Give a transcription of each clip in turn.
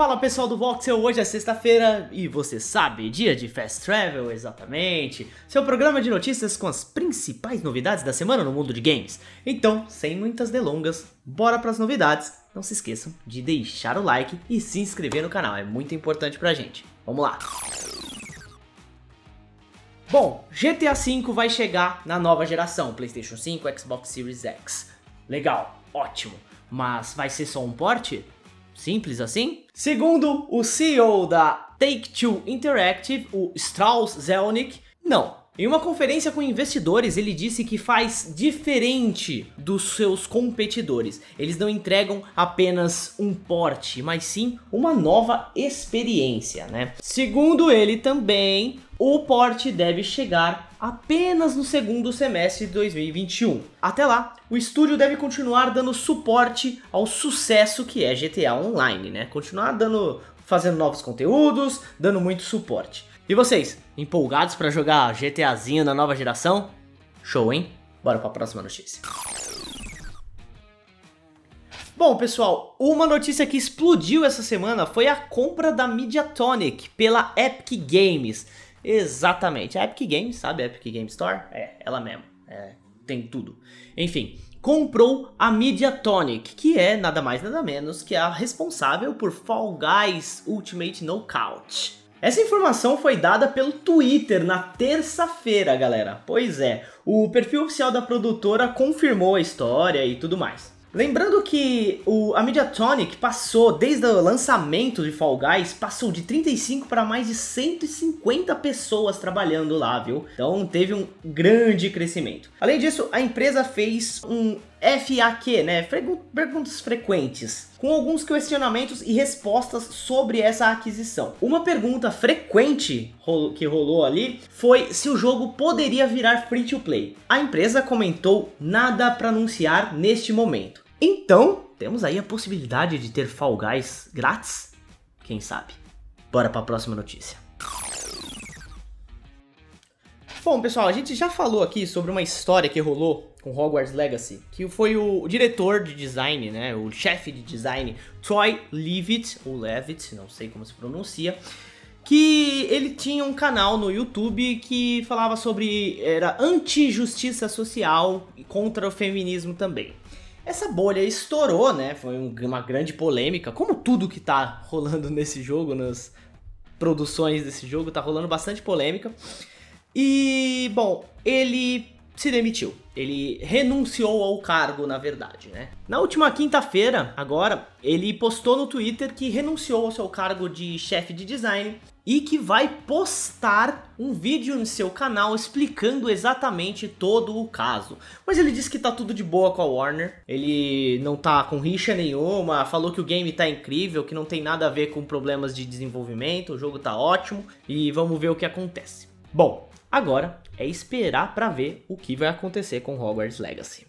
Fala pessoal do Voxel, hoje é sexta-feira e você sabe, dia de Fast Travel, exatamente. Seu programa de notícias com as principais novidades da semana no mundo de games. Então, sem muitas delongas, bora para as novidades. Não se esqueçam de deixar o like e se inscrever no canal, é muito importante pra gente. Vamos lá! Bom, GTA V vai chegar na nova geração, PlayStation 5, Xbox Series X. Legal, ótimo. Mas vai ser só um porte? Simples assim? Segundo o CEO da Take-Two Interactive, o Strauss Zelnick, não. Em uma conferência com investidores, ele disse que faz diferente dos seus competidores. Eles não entregam apenas um porte, mas sim uma nova experiência, né? Segundo ele também, o porte deve chegar apenas no segundo semestre de 2021. Até lá, o estúdio deve continuar dando suporte ao sucesso que é GTA Online, né? Continuar dando fazendo novos conteúdos, dando muito suporte. E vocês, empolgados para jogar GTAzinho na nova geração? Show, hein? Bora para a próxima notícia. Bom, pessoal, uma notícia que explodiu essa semana foi a compra da Mediatonic pela Epic Games. Exatamente, a Epic Games, sabe a Epic Games Store? É, ela mesmo, é, tem tudo. Enfim, comprou a Mediatonic, que é nada mais nada menos que a responsável por Fall Guys Ultimate Knockout. Essa informação foi dada pelo Twitter na terça-feira, galera. Pois é, o perfil oficial da produtora confirmou a história e tudo mais. Lembrando que o, a Mediatonic passou, desde o lançamento de Fall Guys, passou de 35 para mais de 150 pessoas trabalhando lá, viu? Então teve um grande crescimento. Além disso, a empresa fez um FAQ, né? Perguntas frequentes, com alguns questionamentos e respostas sobre essa aquisição. Uma pergunta frequente que rolou ali foi se o jogo poderia virar free to play. A empresa comentou nada para anunciar neste momento. Então, temos aí a possibilidade de ter Fall Guys grátis? Quem sabe? Bora para a próxima notícia. Bom, pessoal, a gente já falou aqui sobre uma história que rolou com Hogwarts Legacy, que foi o diretor de design, né, o chefe de design, Troy Levitt, ou Levitt, não sei como se pronuncia, que ele tinha um canal no YouTube que falava sobre era anti-justiça social e contra o feminismo também. Essa bolha estourou, né? Foi uma grande polêmica, como tudo que tá rolando nesse jogo, nas produções desse jogo, tá rolando bastante polêmica. E, bom, ele se demitiu. Ele renunciou ao cargo, na verdade, né? Na última quinta-feira, agora, ele postou no Twitter que renunciou ao seu cargo de chefe de design e que vai postar um vídeo no seu canal explicando exatamente todo o caso. Mas ele disse que tá tudo de boa com a Warner, ele não tá com rixa nenhuma, falou que o game tá incrível, que não tem nada a ver com problemas de desenvolvimento, o jogo tá ótimo e vamos ver o que acontece. Bom, Agora é esperar para ver o que vai acontecer com Hogwarts Legacy.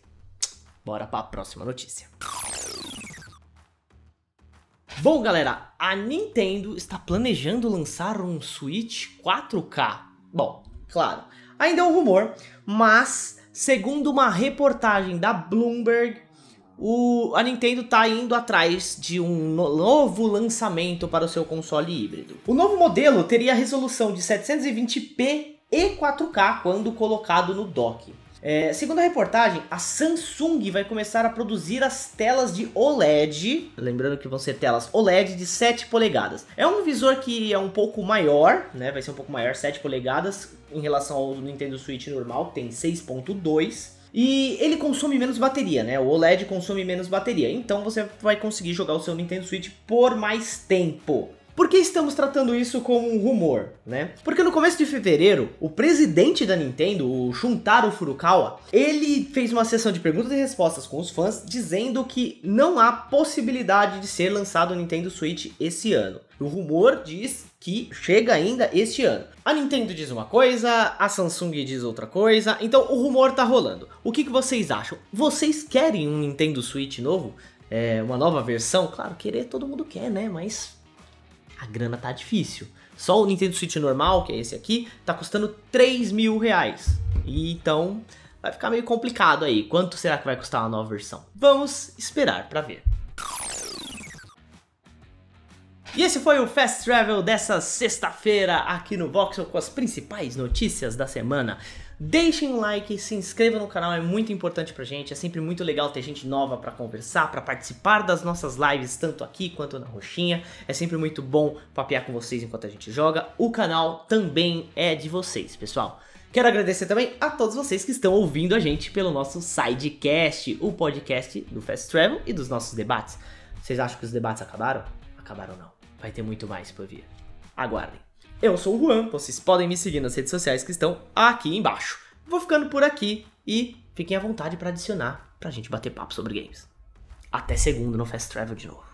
Bora para a próxima notícia. Bom, galera, a Nintendo está planejando lançar um Switch 4K. Bom, claro, ainda é um rumor, mas segundo uma reportagem da Bloomberg, o, a Nintendo está indo atrás de um no, novo lançamento para o seu console híbrido. O novo modelo teria resolução de 720p e 4K quando colocado no dock. É, segundo a reportagem, a Samsung vai começar a produzir as telas de OLED, lembrando que vão ser telas OLED de 7 polegadas. É um visor que é um pouco maior, né? Vai ser um pouco maior, 7 polegadas, em relação ao Nintendo Switch normal, tem 6.2. E ele consome menos bateria, né? O OLED consome menos bateria. Então você vai conseguir jogar o seu Nintendo Switch por mais tempo. Por que estamos tratando isso como um rumor, né? Porque no começo de fevereiro, o presidente da Nintendo, o Shuntaro Furukawa, ele fez uma sessão de perguntas e respostas com os fãs dizendo que não há possibilidade de ser lançado o Nintendo Switch esse ano. O rumor diz que chega ainda este ano. A Nintendo diz uma coisa, a Samsung diz outra coisa, então o rumor tá rolando. O que, que vocês acham? Vocês querem um Nintendo Switch novo? É, uma nova versão? Claro, querer todo mundo quer, né? Mas a grana tá difícil. Só o Nintendo Switch normal, que é esse aqui, tá custando 3 mil reais. E então vai ficar meio complicado aí. Quanto será que vai custar uma nova versão? Vamos esperar para ver. E esse foi o Fast Travel dessa sexta-feira aqui no Voxel com as principais notícias da semana. Deixem um like, se inscrevam no canal, é muito importante pra gente. É sempre muito legal ter gente nova para conversar, para participar das nossas lives, tanto aqui quanto na roxinha. É sempre muito bom papear com vocês enquanto a gente joga. O canal também é de vocês, pessoal. Quero agradecer também a todos vocês que estão ouvindo a gente pelo nosso Sidecast, o podcast do Fast Travel e dos nossos debates. Vocês acham que os debates acabaram? Acabaram não. Vai ter muito mais por vir. Aguardem. Eu sou o Juan, vocês podem me seguir nas redes sociais que estão aqui embaixo. Vou ficando por aqui e fiquem à vontade para adicionar pra gente bater papo sobre games. Até segundo no Fast Travel de novo.